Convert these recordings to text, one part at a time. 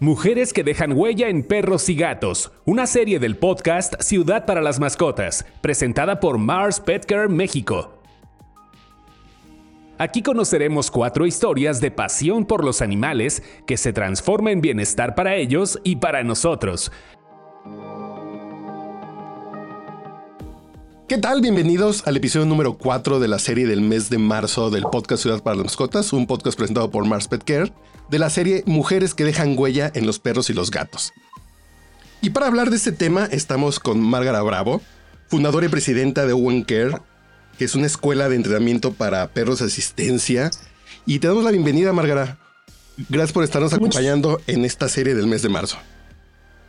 Mujeres que dejan huella en perros y gatos, una serie del podcast Ciudad para las Mascotas, presentada por Mars Petcare México. Aquí conoceremos cuatro historias de pasión por los animales que se transforma en bienestar para ellos y para nosotros. ¿Qué tal? Bienvenidos al episodio número 4 de la serie del mes de marzo del podcast Ciudad para las Mascotas, un podcast presentado por Mars Pet Care, de la serie Mujeres que dejan huella en los perros y los gatos. Y para hablar de este tema estamos con Márgara Bravo, fundadora y presidenta de Owen Care, que es una escuela de entrenamiento para perros de asistencia. Y te damos la bienvenida, Márgara. Gracias por estarnos acompañando en esta serie del mes de marzo.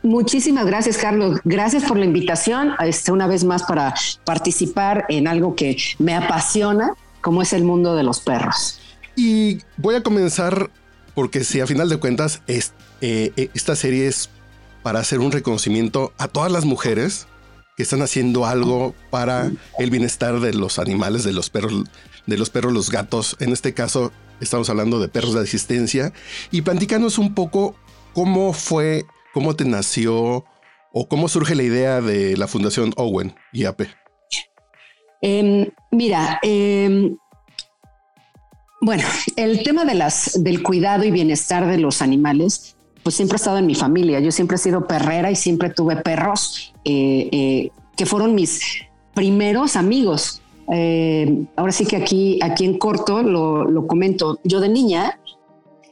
Muchísimas gracias, Carlos. Gracias por la invitación, este, una vez más, para participar en algo que me apasiona, como es el mundo de los perros. Y voy a comenzar porque si a final de cuentas eh, eh, esta serie es para hacer un reconocimiento a todas las mujeres que están haciendo algo para el bienestar de los animales, de los perros, de los perros, los gatos. En este caso, estamos hablando de perros de asistencia. Y platícanos un poco cómo fue, cómo te nació o cómo surge la idea de la Fundación Owen y AP. Em, mira, em, bueno, el tema de las, del cuidado y bienestar de los animales pues siempre he estado en mi familia. Yo siempre he sido perrera y siempre tuve perros eh, eh, que fueron mis primeros amigos. Eh, ahora sí que aquí, aquí en corto lo, comento. Yo de niña,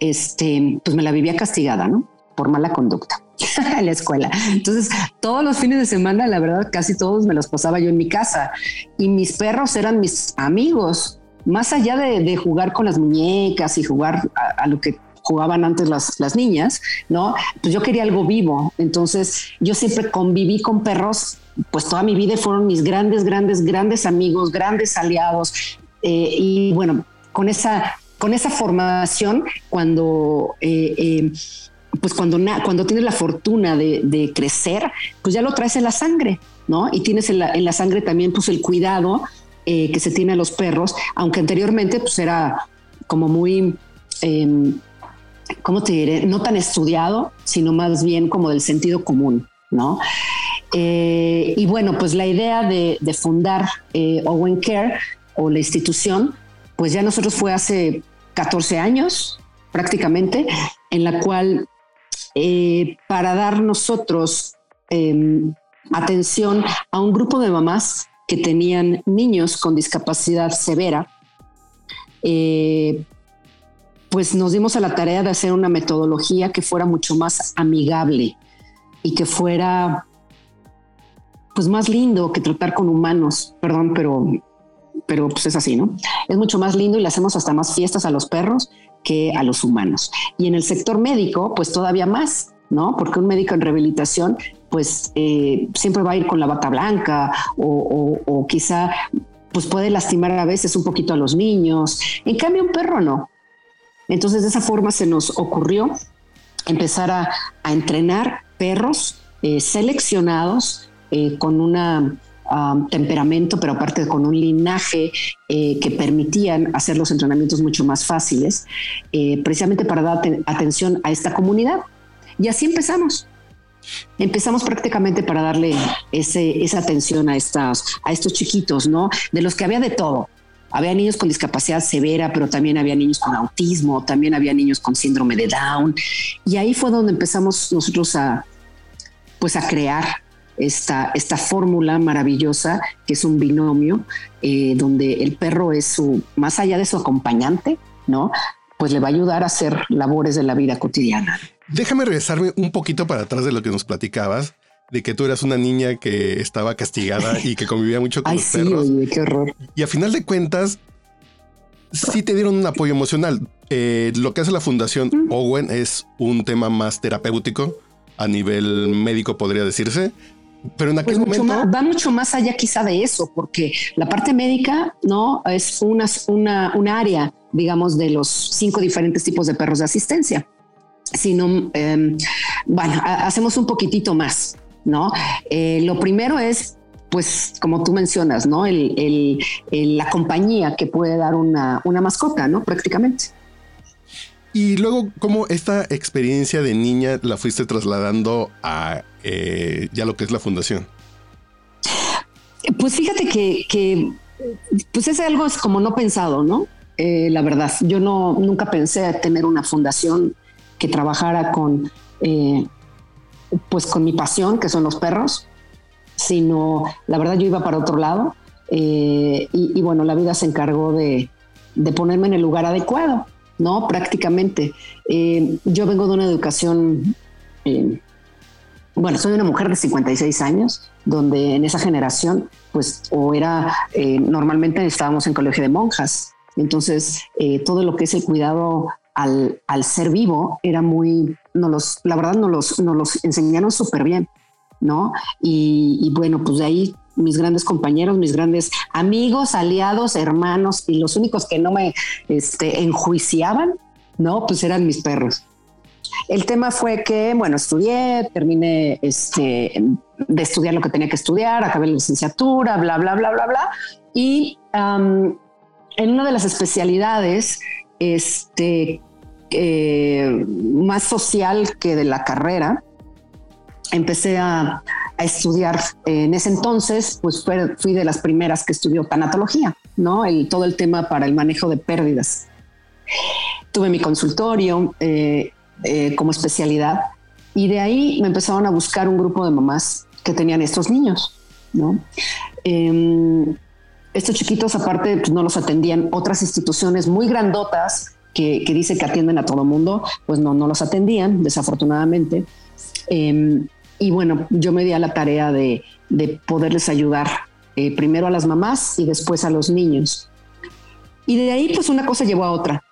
este, pues me la vivía castigada, ¿no? Por mala conducta en la escuela. Entonces, todos los fines de semana, la verdad, casi todos me los pasaba yo en mi casa y mis perros eran mis amigos. Más allá de, jugar con las muñecas y jugar a lo que jugaban antes las, las niñas, ¿no? Pues yo quería algo vivo. Entonces yo siempre conviví con perros, pues toda mi vida fueron mis grandes, grandes, grandes amigos, grandes aliados. Eh, y bueno, con esa, con esa formación, cuando... Eh, eh, pues cuando, cuando tienes la fortuna de, crecer, pues ya lo traes en la sangre, ¿no? Y tienes en la, en la sangre también pues el cuidado que se tiene a los perros, aunque anteriormente pues era como muy em, ¿cómo te diré? No tan estudiado, sino más bien como del sentido común, ¿no? Eh, y bueno, pues la idea de, fundar eh, Owen Care o la institución, pues ya nosotros fue hace 14 años prácticamente, en la cual eh, para dar nosotros em, atención a un grupo de mamás que tenían niños con discapacidad severa, pues nos dimos a la tarea de hacer una metodología que fuera mucho más amigable y que fuera pues más lindo que tratar con humanos, perdón, pero pero pues es así, ¿no? Es mucho más lindo y le hacemos hasta más fiestas a los perros que a los humanos. Y en el sector médico, pues todavía más, ¿no? Porque un médico en rehabilitación, pues eh, siempre va a ir con la bata blanca o, o quizá pues puede lastimar a veces un poquito a los niños. En cambio, un perro no. Entonces, de esa forma se nos ocurrió empezar a, entrenar perros eh, seleccionados eh, con un temperamento, pero aparte con un linaje eh, que permitían hacer los entrenamientos mucho más fáciles, precisamente para dar atención a esta comunidad. Y así empezamos. Empezamos prácticamente para darle esa atención a, estas, a estos chiquitos, ¿no? De los que había de todo había niños con discapacidad severa, pero también había niños con autismo, también había niños con síndrome de Down. Y ahí fue donde empezamos nosotros a, pues a crear esta, esta fórmula maravillosa que es un binomio eh, donde el perro es su, más allá de su acompañante, ¿no? Pues le va a ayudar a hacer labores de la vida cotidiana. Déjame regresarme un poquito para atrás de lo que nos platicabas de que tú eras una niña que estaba castigada y que convivía mucho con los perros. qué horror. Y a final de cuentas, sí te dieron un apoyo emocional. Eh, lo que hace la Fundación Owen es un tema más terapéutico a nivel médico, podría decirse. Pero en aquel pues momento va mucho más allá quizá de eso, porque la parte médica no es una, una, un área, digamos, de los cinco diferentes tipos de perros de asistencia. Sino, em, bueno, hacemos un poquitito más. ¿no? Eh, lo primero es pues como tú mencionas, ¿no? la compañía que puede dar una, mascota, ¿no? Prácticamente. Y luego, ¿cómo esta experiencia de niña la fuiste trasladando a eh, ya lo que es la fundación? Pues fíjate que, pues es algo como no pensado, ¿no? Eh, la verdad, yo no nunca pensé tener una fundación que trabajara con, eh, pues con mi pasión, que son los perros, sino la verdad yo iba para otro lado y, bueno, la vida se encargó de, de ponerme en el lugar adecuado. ¿No? Prácticamente. Eh, yo vengo de una educación, eh, bueno, soy una mujer de 56 años, donde en esa generación, pues, o era, eh, normalmente estábamos en colegio de monjas, entonces todo lo que es el cuidado al, ser vivo era muy, no los, la verdad, nos los, nos los enseñaron súper bien, ¿no? Y bueno, pues de ahí mis grandes compañeros, mis grandes amigos, aliados, hermanos y los únicos que no me este, enjuiciaban, no, pues eran mis perros. El tema fue que, bueno, estudié, terminé este, de estudiar lo que tenía que estudiar, acabé la licenciatura, bla, bla, bla, bla, bla. Y en una de las especialidades, este, eh, más social que de la carrera, empecé a, a estudiar. En ese entonces, pues fui de las primeras que estudió tanatología, ¿no? El, todo el tema para el manejo de pérdidas. Tuve mi consultorio eh, eh, como especialidad y de ahí me empezaron a buscar un grupo de mamás que tenían estos niños, ¿no? Em, estos chiquitos, aparte, pues, no los atendían otras instituciones muy grandotas que, que dice que atienden a todo mundo, pues no, no los atendían, desafortunadamente. Eh, y bueno, yo me di a la tarea de, poderles ayudar eh, primero a las mamás y después a los niños. Y de ahí pues una cosa llevó a otra.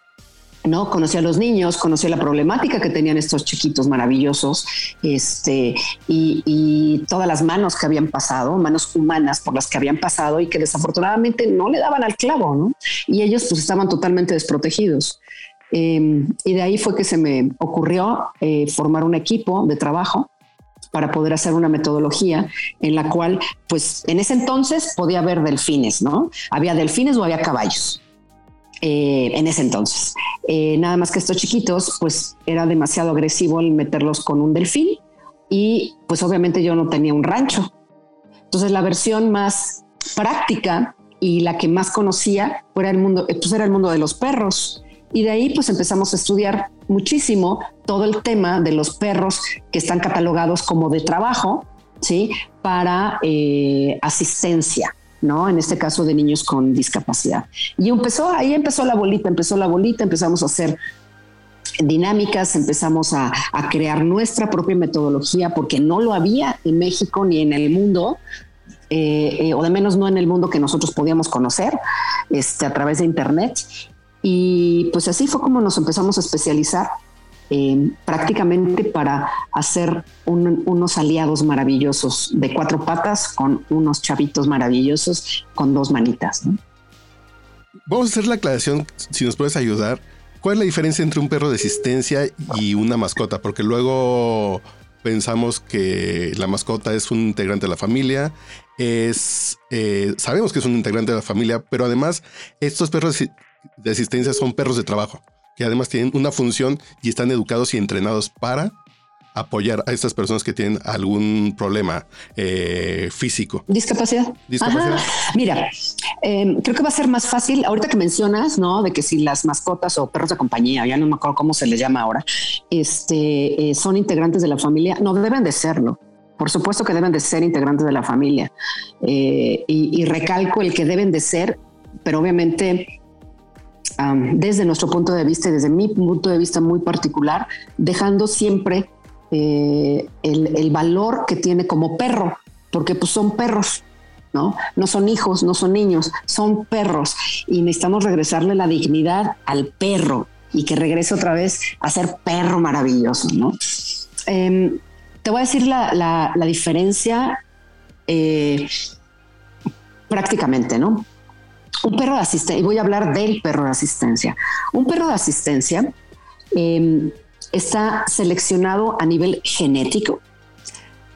¿no? Conocí a los niños, conocí la problemática que tenían estos chiquitos maravillosos, este, y, todas las manos que habían pasado, manos humanas por las que habían pasado y que desafortunadamente no le daban al clavo, ¿no? Y ellos pues estaban totalmente desprotegidos. Em, y de ahí fue que se me ocurrió eh, formar un equipo de trabajo para poder hacer una metodología en la cual, pues en ese entonces podía haber delfines, ¿no? Había delfines o había caballos. Eh, en ese entonces. Eh, nada más que estos chiquitos, pues era demasiado agresivo el meterlos con un delfín y pues obviamente yo no tenía un rancho. Entonces la versión más práctica y la que más conocía fuera el mundo, pues era el mundo de los perros. Y de ahí pues empezamos a estudiar muchísimo todo el tema de los perros que están catalogados como de trabajo, ¿sí? Para eh, asistencia, ¿no? En este caso de niños con discapacidad. Y empezó, ahí empezó la bolita, empezó la bolita, empezamos a hacer dinámicas, empezamos a, crear nuestra propia metodología porque no lo había en México ni en el mundo, eh, eh, o de menos no en el mundo que nosotros podíamos conocer este, a través de Internet. Y pues así fue como nos empezamos a especializar eh, prácticamente para hacer unos aliados maravillosos de cuatro patas con unos chavitos maravillosos con dos manitas. Vamos a hacer la aclaración, si nos puedes ayudar. ¿Cuál es la diferencia entre un perro de asistencia y una mascota? Porque luego pensamos que la mascota es un integrante de la familia, es eh, sabemos que es un integrante de la familia, pero además estos perros de asistencia son perros de trabajo, que además tienen una función y están educados y entrenados para apoyar a estas personas que tienen algún problema eh, físico. Discapacidad. Discapacidad. Mira, em, creo que va a ser más fácil, ahorita que mencionas, ¿no? De que si las mascotas o perros de compañía, ya no me acuerdo cómo se les llama ahora, este, eh, son integrantes de la familia, no deben de serlo. Por supuesto que deben de ser integrantes de la familia. Eh, y recalco el que deben de ser, pero obviamente desde nuestro punto de vista y desde mi punto de vista muy particular, dejando siempre eh, el, valor que tiene como perro, porque pues son perros, ¿no? No son hijos, no son niños, son perros y necesitamos regresarle la dignidad al perro y que regrese otra vez a ser perro maravilloso, ¿no? Em, te voy a decir la, diferencia eh, prácticamente, ¿no? Un perro de asistencia, y voy a hablar del perro de asistencia. Un perro de asistencia em, está seleccionado a nivel genético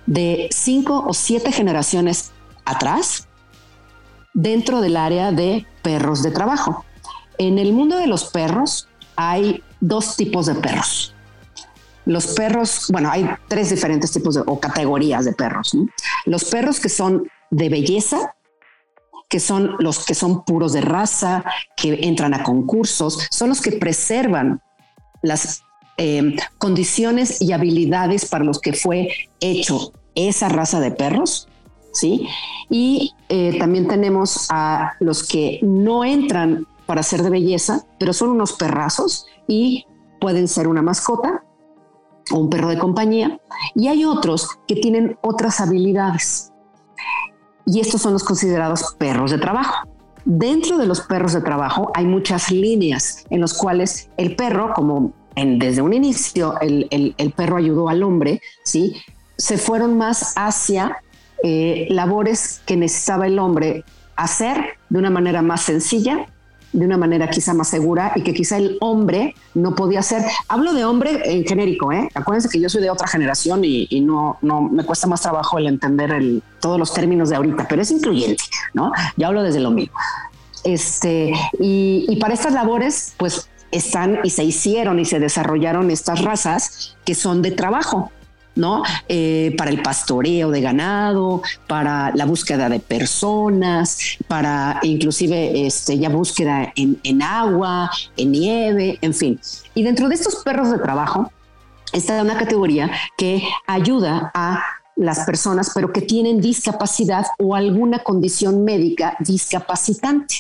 de cinco o siete generaciones atrás dentro del área de perros de trabajo. En el mundo de los perros hay dos tipos de perros. Los perros, bueno, hay tres diferentes tipos o categorías de perros. Los perros que son de belleza, que son los que son puros de raza, que entran a concursos, son los que preservan las eh, condiciones y habilidades para los que fue hecho esa raza de perros, ¿sí? Y eh, también tenemos a los que no entran para ser de belleza, pero son unos perrazos y pueden ser una mascota o un perro de compañía. Y hay otros que tienen otras habilidades. Y estos son los considerados perros de trabajo. Dentro de los perros de trabajo hay muchas líneas en los cuales el perro, como desde un inicio el, el, perro ayudó al hombre, ¿sí? se fueron más hacia eh, labores que necesitaba el hombre hacer de una manera más sencilla, de una manera quizá más segura y que quizá el hombre no podía hacer. Hablo de hombre en genérico, ¿eh? Acuérdense que yo soy de otra generación y, no, no me cuesta más trabajo el entender el, todos los términos de ahorita, pero es incluyente, ¿no? Ya hablo desde lo mío. Este, y, y para estas labores, pues están y se hicieron y se desarrollaron estas razas que son de trabajo, ¿no? Eh, para el pastoreo de ganado, para la búsqueda de personas, para inclusive este, ya búsqueda en, en agua, en nieve, en fin. Y dentro de estos perros de trabajo está una categoría que ayuda a las personas, pero que tienen discapacidad o alguna condición médica discapacitante.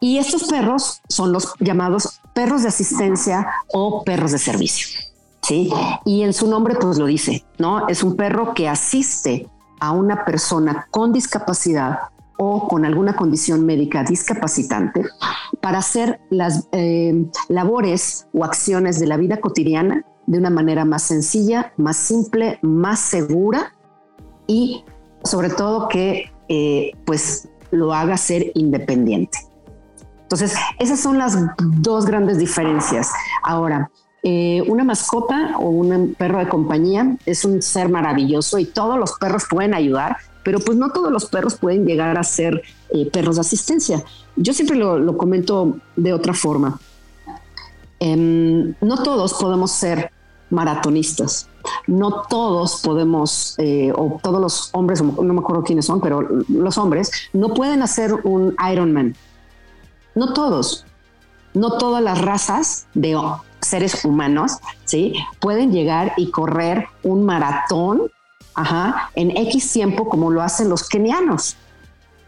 Y estos perros son los llamados perros de asistencia o perros de servicio. ¿Sí? Y en su nombre pues lo dice, ¿no? Es un perro que asiste a una persona con discapacidad o con alguna condición médica discapacitante para hacer las eh, labores o acciones de la vida cotidiana de una manera más sencilla, más simple, más segura y sobre todo que eh, pues lo haga ser independiente. Entonces, esas son las dos grandes diferencias. Ahora, eh, una mascota o un perro de compañía es un ser maravilloso y todos los perros pueden ayudar, pero pues no todos los perros pueden llegar a ser eh, perros de asistencia. Yo siempre lo, comento de otra forma. Em, no todos podemos ser maratonistas. No todos podemos, eh, o todos los hombres, no me acuerdo quiénes son, pero los hombres no pueden hacer un Ironman no todos, no todas las razas de seres humanos, ¿sí? Pueden llegar y correr un maratón, en X tiempo como lo hacen los kenianos.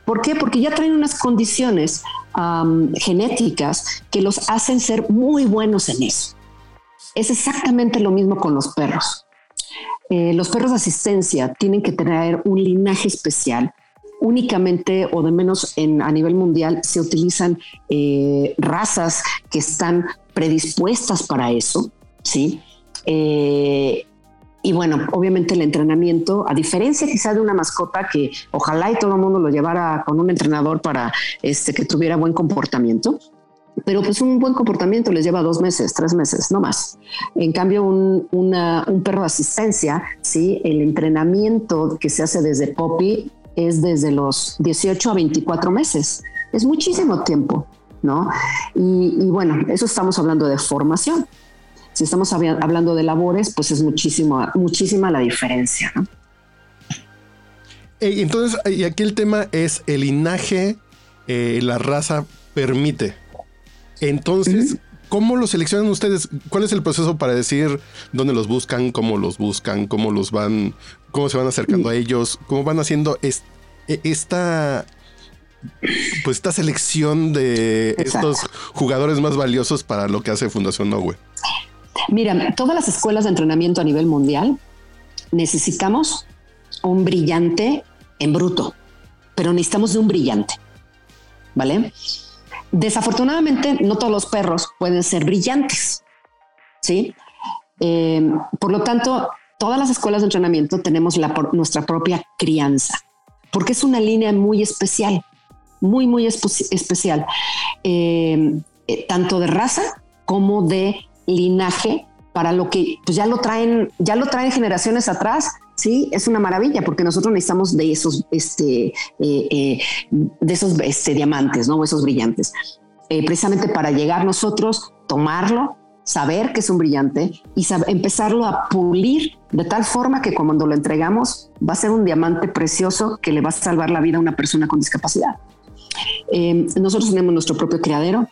¿Por qué? Porque ya traen unas condiciones genéticas que los hacen ser muy buenos en eso. Es exactamente lo mismo con los perros. Eh, los perros de asistencia tienen que tener un linaje especial únicamente o de menos en, a nivel mundial se utilizan eh, razas que están predispuestas para eso, ¿sí? Eh, y bueno, obviamente el entrenamiento, a diferencia quizá de una mascota que ojalá y todo el mundo lo llevara con un entrenador para este, que tuviera buen comportamiento, pero pues un buen comportamiento les lleva dos meses, tres meses, no más. En cambio, un, un perro de asistencia, sí, el entrenamiento que se hace desde Poppy es desde los 18 a 24 meses. Es muchísimo tiempo, ¿no? Y, bueno, eso estamos hablando de formación. Si estamos hablando de labores, pues es muchísimo, muchísima la diferencia, ¿no? Entonces, y aquí el tema es el linaje, eh, la raza permite. Entonces, ¿cómo lo seleccionan ustedes? ¿Cuál es el proceso para decir dónde los buscan, cómo los buscan, cómo los van cómo se van acercando a ellos, cómo van haciendo e, esta pues esta selección de estos jugadores más valiosos para lo que hace Fundación Nowe. Mira, todas las escuelas de entrenamiento a nivel mundial necesitamos un brillante en bruto, pero necesitamos de un brillante, ¿vale? Desafortunadamente, no todos los perros pueden ser brillantes, ¿sí? Eh, por lo tanto, todas las escuelas de entrenamiento tenemos nuestra propia crianza, porque es una línea muy especial, muy, muy especial, eh, eh, tanto de raza como de linaje, para lo que pues ya lo traen, ya lo traen generaciones atrás. Sí, es una maravilla porque nosotros necesitamos de esos, este, eh, de esos este, diamantes, no, esos brillantes. precisamente para llegar nosotros tomarlo, saber que es un brillante y empezarlo a pulir de tal forma que cuando lo entregamos va a ser un diamante precioso que le va a salvar la vida a una persona con discapacidad. Eh, nosotros tenemos nuestro propio criadero.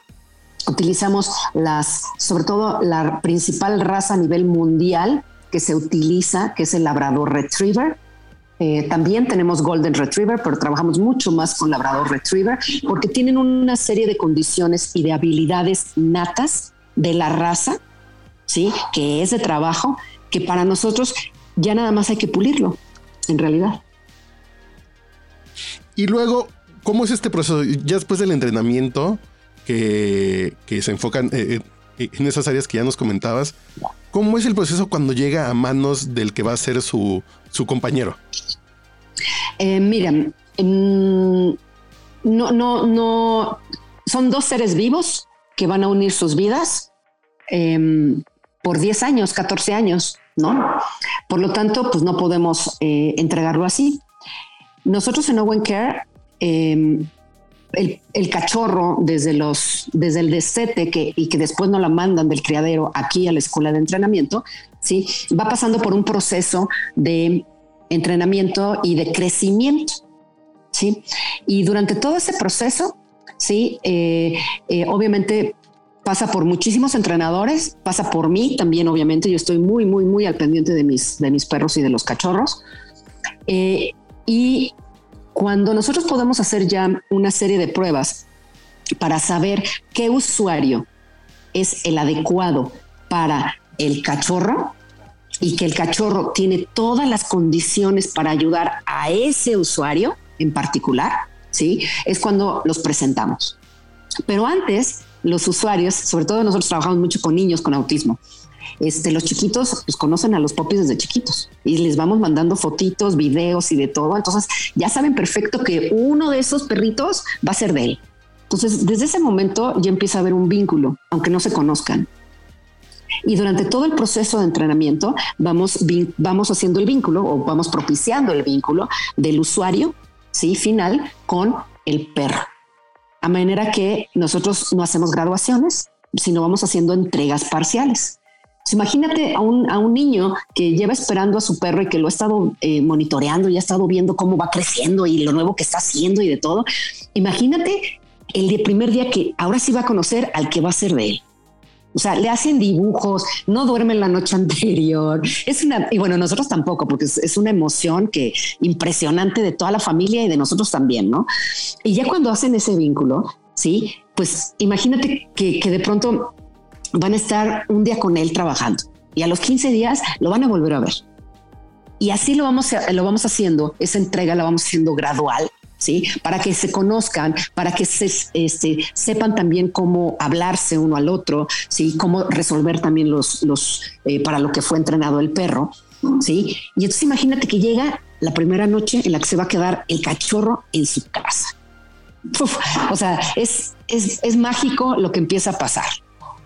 Utilizamos las, sobre todo la principal raza a nivel mundial que se utiliza, que es el Labrador Retriever. Eh, también tenemos Golden Retriever, pero trabajamos mucho más con Labrador Retriever porque tienen una serie de condiciones y de habilidades natas de la raza, ¿sí? Que es de trabajo, que para nosotros ya nada más hay que pulirlo, en realidad. Y luego, ¿cómo es este proceso? Ya después del entrenamiento, que, se enfocan eh, eh, en esas áreas que ya nos comentabas, ¿cómo es el proceso cuando llega a manos del que va a ser su, compañero? Eh, miren, no, no, no, son dos seres vivos que van a unir sus vidas em, por 10 años, 14 años, ¿no? Por lo tanto, pues no podemos eh, entregarlo así. Nosotros en Owen Care, el, cachorro desde, los, desde el destete que, y que después no la mandan del criadero aquí a la escuela de entrenamiento, ¿sí? va pasando por un proceso de entrenamiento y de crecimiento. ¿sí? Y durante todo ese proceso, ¿sí? Eh, eh, obviamente pasa por muchísimos entrenadores, pasa por mí también, obviamente. Yo estoy muy, muy, muy al pendiente de mis, de mis perros y de los cachorros. Eh, y cuando nosotros podemos hacer ya una serie de pruebas para saber qué usuario es el adecuado para el cachorro y que el cachorro tiene todas las condiciones para ayudar a ese usuario en particular, ¿sí? Es cuando los presentamos. Pero antes, los usuarios, sobre todo nosotros trabajamos mucho con niños con autismo, este, los chiquitos pues conocen a los popis desde chiquitos y les vamos mandando fotitos, videos y de todo. Entonces ya saben perfecto que uno de esos perritos va a ser de él. Entonces desde ese momento ya empieza a haber un vínculo, aunque no se conozcan. Y durante todo el proceso de entrenamiento vamos, vamos haciendo el vínculo o vamos propiciando el vínculo del usuario ¿sí? final con el perro. A manera que nosotros no hacemos graduaciones, sino vamos haciendo entregas parciales. Imagínate a un, a un, niño que lleva esperando a su perro y que lo ha estado eh, monitoreando y ha estado viendo cómo va creciendo y lo nuevo que está haciendo y de todo. Imagínate el primer día que ahora sí va a conocer al que va a ser de él. O sea, le hacen dibujos, no duermen la noche anterior. Es una, y bueno, nosotros tampoco, porque es, una emoción que impresionante de toda la familia y de nosotros también, ¿no? Y ya cuando hacen ese vínculo, sí, pues imagínate que, que de pronto van a estar un día con él trabajando y a los 15 días lo van a volver a ver. Y así lo vamos, lo vamos haciendo, esa entrega la vamos haciendo gradual ¿sí? Para que se conozcan, para que se, este, sepan también cómo hablarse uno al otro, ¿sí? Cómo resolver también los, los eh, para lo que fue entrenado el perro, ¿sí? Y entonces imagínate que llega la primera noche en la que se va a quedar el cachorro en su casa. o sea, es, es, es mágico lo que empieza a pasar.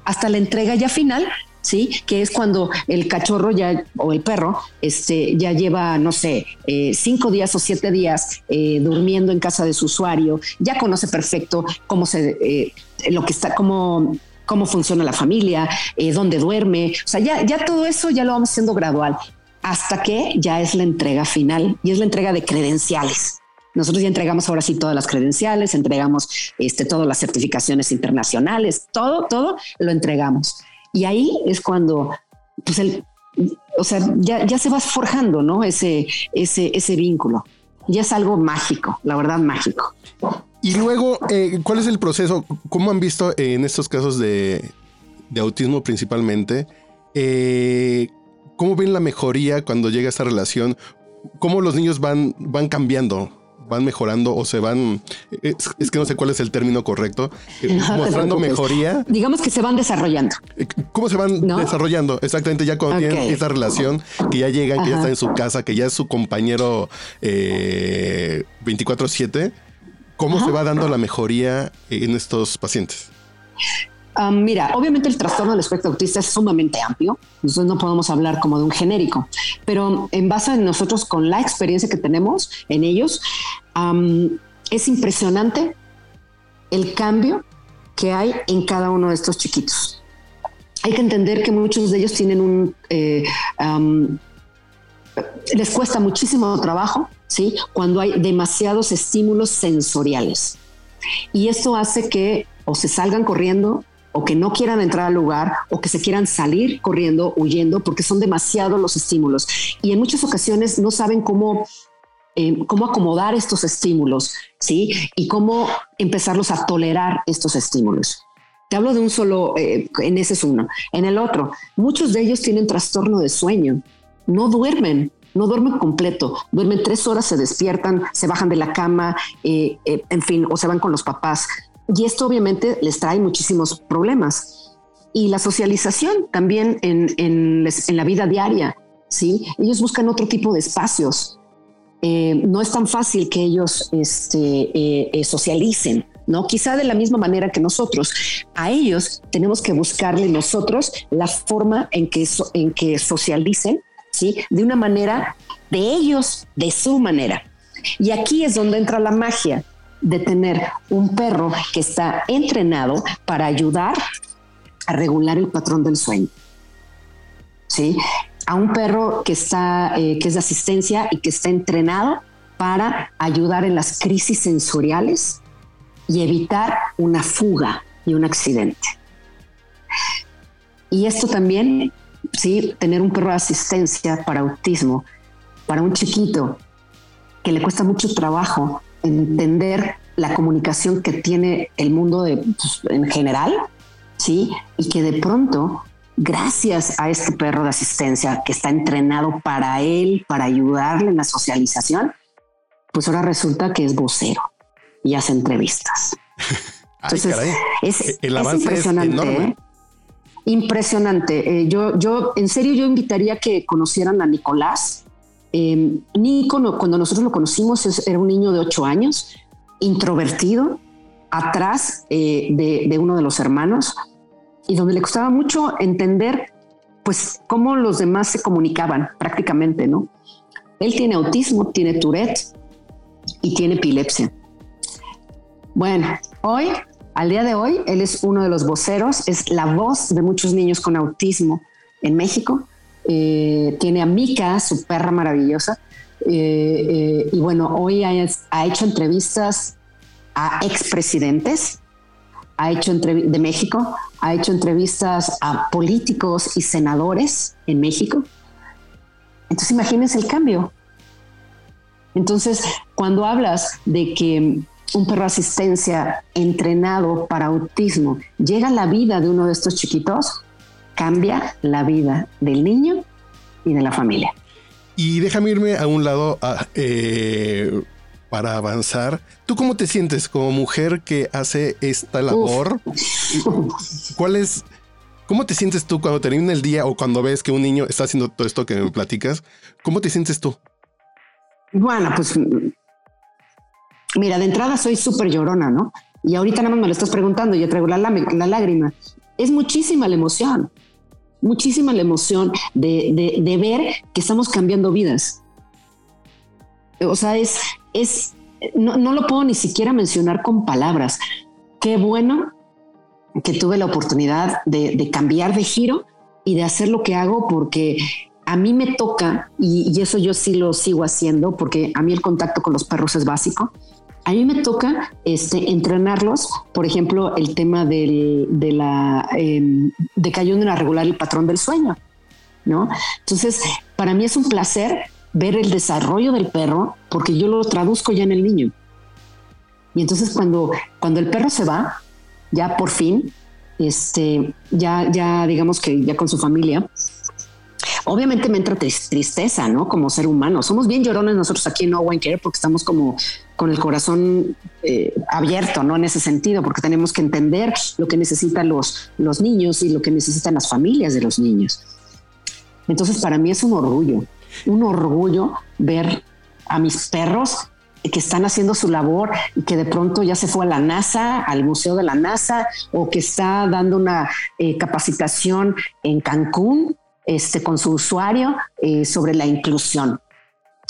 Hasta la entrega ya final, ¿sí? Que es cuando el cachorro ya o el perro este, ya lleva, no sé, eh, cinco días o siete días eh, durmiendo en casa de su usuario, ya conoce perfecto cómo se, eh, lo que está, cómo cómo funciona la familia, dónde duerme, o sea, ya, ya todo eso ya lo vamos haciendo gradual hasta que ya es la entrega final y es la entrega de credenciales. Nosotros ya entregamos ahora sí todas las credenciales, entregamos este, todas las certificaciones internacionales, todo, todo lo entregamos. Y ahí es cuando, pues el, o sea, ya, ya se va forjando, ¿no? Ese, ese, ese vínculo. Ya es algo mágico, la verdad, mágico. Y luego, eh, ¿cuál es el proceso? ¿Cómo han visto en estos casos de, de autismo principalmente? Eh, ¿Cómo ven la mejoría cuando llega esta relación? ¿Cómo los niños van, van cambiando? Van mejorando o se van, es, que no sé cuál es el término correcto, eh, mostrando mejoría. Digamos que se van desarrollando. Eh, ¿Cómo se van desarrollando? Exactamente, ya cuando tienen esta relación, que ya llegan, que ya están en su casa, que ya es su compañero 24/7, eh, ¿cómo se va dando la mejoría en estos pacientes? Mira, obviamente el trastorno del espectro autista es sumamente amplio, entonces no podemos hablar como de un genérico, pero en base a nosotros con la experiencia que tenemos en ellos, es impresionante el cambio que hay en cada uno de estos chiquitos. hay que entender que muchos de ellos tienen un... Eh, les cuesta muchísimo trabajo, ¿sí? Cuando hay demasiados estímulos sensoriales. Y esto hace que o se salgan corriendo o que no quieran entrar al lugar o que se quieran salir corriendo, huyendo, porque son demasiados los estímulos. Y en muchas ocasiones no saben cómo, eh, cómo acomodar estos estímulos, ¿sí? Y cómo empezarlos a tolerar estos estímulos. Te hablo de un solo, eh, en ese es uno. En el otro, muchos de ellos tienen trastorno de sueño, no duermen, no duermen completo, duermen tres horas, se despiertan, se bajan de la cama, eh, en fin, o se van con los papás. Y esto obviamente les trae muchísimos problemas. Y la socialización también en, la vida diaria, ¿sí? Ellos buscan otro tipo de espacios. Eh, no es tan fácil que ellos este, eh, eh, socialicen, ¿no? Quizá de la misma manera que nosotros. A ellos tenemos que buscarle nosotros la forma en que, en que socialicen, ¿sí? De una manera de ellos, de su manera. Y aquí es donde entra la magia de tener un perro que está entrenado para ayudar a regular el patrón del sueño. ¿Sí? A un perro que está, eh, que es de asistencia y que está entrenado para ayudar en las crisis sensoriales y evitar una fuga y un accidente. Y esto también, sí, tener un perro de asistencia para autismo, para un chiquito que le cuesta mucho trabajo entender la comunicación que tiene el mundo de, pues, en general, ¿sí? Y que de pronto, gracias a este perro de asistencia que está entrenado para él, para ayudarle en la socialización, pues ahora resulta que es vocero y hace entrevistas. Entonces, es, el avance impresionante. ¿eh? Impresionante. Eh, yo, yo, en serio, yo invitaría a que conocieran a Nicolás. Eh, Nico, cuando nosotros lo conocimos, era un niño de ocho años introvertido atrás eh, de, uno de los hermanos y donde le costaba mucho entender pues cómo los demás se comunicaban prácticamente, ¿no? Él tiene autismo, tiene Tourette y tiene epilepsia. Bueno, hoy, al día de hoy, él es uno de los voceros, es la voz de muchos niños con autismo en México. Eh, tiene a Mika, su perra maravillosa, eh, eh, y bueno, hoy ha, hecho entrevistas a expresidentes, ha hecho de México, ha hecho entrevistas a políticos y senadores en México. Entonces imagínense el cambio. Entonces, cuando hablas de que un perro asistencia entrenado para autismo llega a la vida de uno de estos chiquitos, cambia la vida del niño y de la familia. Y déjame irme a un lado eh, para avanzar. ¿Tú cómo te sientes como mujer que hace esta labor? ¿Cuál es, cómo te sientes tú cuando termina el día o cuando ves que un niño está haciendo todo esto que me platicas? ¿Cómo te sientes tú? Bueno, pues mira, de entrada soy súper llorona, ¿no? Y ahorita nada más me lo estás preguntando, yo traigo la, la lágrima. Es muchísima la emoción muchísima la emoción de, ver que estamos cambiando vidas. O sea, es, es no, lo puedo ni siquiera mencionar con palabras. Qué bueno que tuve la oportunidad de, cambiar de giro y de hacer lo que hago porque a mí me toca, y, y, eso yo sí lo sigo haciendo, porque a mí el contacto con los perros es básico, a mí me toca este, entrenarlos, por ejemplo, el tema de la em, de que ayuden a regular el patrón del sueño, ¿no? Entonces, para mí es un placer ver el desarrollo del perro porque yo lo traduzco ya en el niño. Y entonces cuando, cuando el perro se va, ya por fin, este, ya, ya digamos que ya con su familia, obviamente me entra tristeza, ¿no? Como ser humano. Somos bien llorones nosotros aquí en One Care porque estamos como con el corazón eh, abierto, ¿no? En ese sentido, porque tenemos que entender lo que necesitan los, los niños y lo que necesitan las familias de los niños. Entonces, para mí es un orgullo, un orgullo ver a mis perros que están haciendo su labor y que de pronto ya se fue a la NASA, al Museo de la NASA, o que está dando una eh, capacitación en Cancún este, con su usuario eh, sobre la inclusión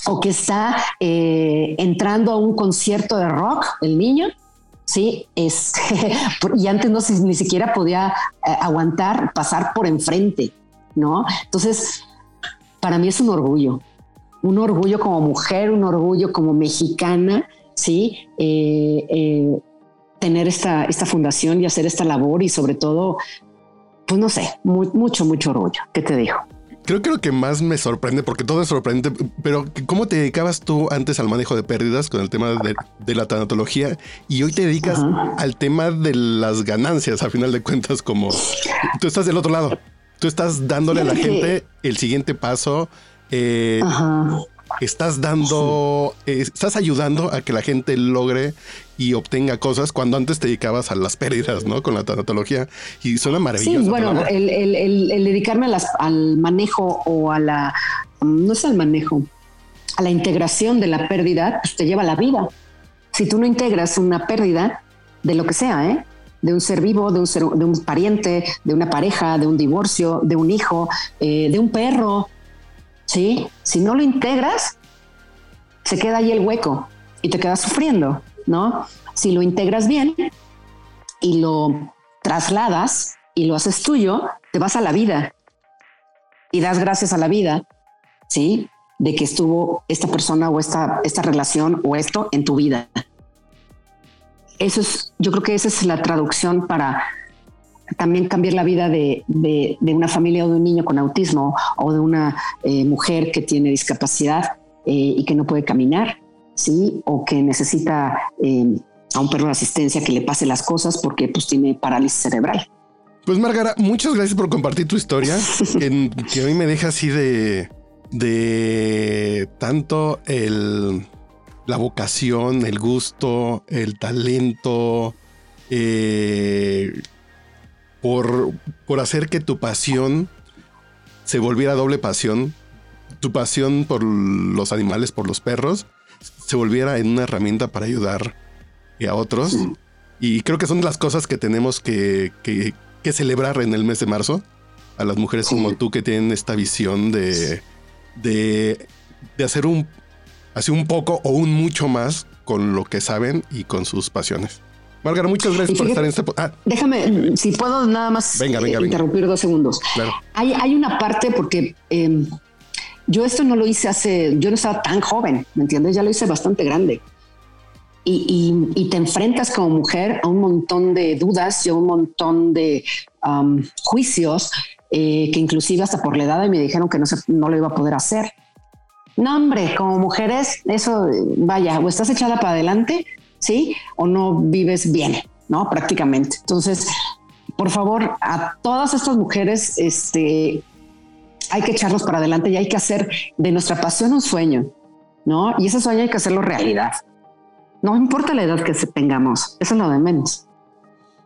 o que está eh, entrando a un concierto de rock, el niño, Sí, es, y antes no ni siquiera podía eh, aguantar pasar por enfrente, ¿no? Entonces, para mí es un orgullo, un orgullo como mujer, un orgullo como mexicana, ¿sí? Tener esta, esta fundación y hacer esta labor y sobre todo, pues no sé, mucho, mucho orgullo. ¿Qué te digo? Creo que lo que más me sorprende, porque todo es sorprendente, pero ¿cómo te dedicabas tú antes al manejo de pérdidas con el tema de, la tanatología y hoy te dedicas al tema de las ganancias, a final de cuentas, como tú estás del otro lado, tú estás dándole a la gente el siguiente paso, eh, estás dando, eh, estás ayudando a que la gente logre y obtenga cosas cuando antes te dedicabas a las pérdidas, ¿no? Con la tanatología y suena maravilloso. Sí, bueno, el, dedicarme al manejo o a la, no es al manejo, a la integración de la pérdida, pues te lleva a la vida. Si tú no integras una pérdida de lo que sea, ¿eh? de un ser vivo, de un, ser, de un pariente, de una pareja, de un divorcio, de un hijo, eh, de un perro, ¿sí? Si no lo integras, se queda ahí el hueco y te quedas sufriendo, ¿no? Si lo integras bien y lo trasladas y lo haces tuyo, te vas a la vida y das gracias a la vida, ¿sí? De que estuvo esta persona o esta, esta relación o esto en tu vida. Eso es, yo creo que esa es la traducción para también cambiar la vida de, una familia o de un niño con autismo o de una eh, mujer que tiene discapacidad eh, y que no puede caminar, ¿sí? O que necesita eh, a un perro de asistencia que le pase las cosas porque pues tiene parálisis cerebral. Pues Margara, muchas gracias por compartir tu historia, que, que a mí me deja así de, de tanto el, la vocación, el gusto, el talento, eh, por, por hacer que tu pasión se volviera doble pasión, tu pasión por los animales, por los perros, se volviera en una herramienta para ayudar a otros. Y creo que son las cosas que tenemos que, celebrar en el mes de marzo. A las mujeres como tú que tienen esta visión de, de, de hacer un, así un poco o un mucho más con lo que saben y con sus pasiones. Margarita, muchas gracias por estar en este. Ah. Déjame, si puedo nada más eh, interrumpir dos segundos. Hay, hay una parte porque em, yo esto no lo hice hace, yo no estaba tan joven, ¿me entiendes? Ya lo hice bastante grande. Y, te enfrentas como mujer a un montón de dudas y a un montón de juicios eh, que inclusive hasta por la edad me dijeron que no, se, no lo iba a poder hacer. No, hombre, como mujeres, eso, vaya, o estás echada para adelante ¿sí? O no vives bien, ¿no? Prácticamente. Entonces, por favor, a todas estas mujeres, este, hay que echarlos para adelante y hay que hacer de nuestra pasión un sueño, ¿no? Y ese sueño hay que hacerlo realidad. No importa la edad que tengamos, eso es lo de menos.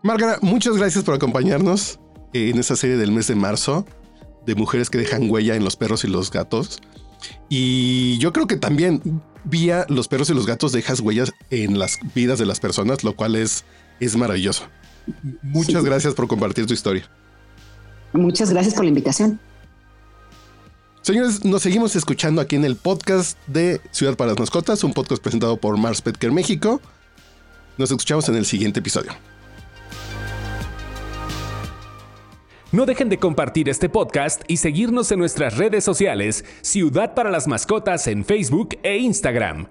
Margarita, muchas gracias por acompañarnos en esta serie del mes de marzo de mujeres que dejan huella en los perros y los gatos. Y yo creo que también vía los perros y los gatos dejas huellas en las vidas de las personas, lo cual es, es maravilloso. Muchas gracias por compartir tu historia. Muchas gracias por la invitación. Señores, nos seguimos escuchando aquí en el podcast de Ciudad para las Mascotas, un podcast presentado por Mars Petker México. Nos escuchamos en el siguiente episodio. No dejen de compartir este podcast y seguirnos en nuestras redes sociales, Ciudad para las Mascotas en Facebook e Instagram.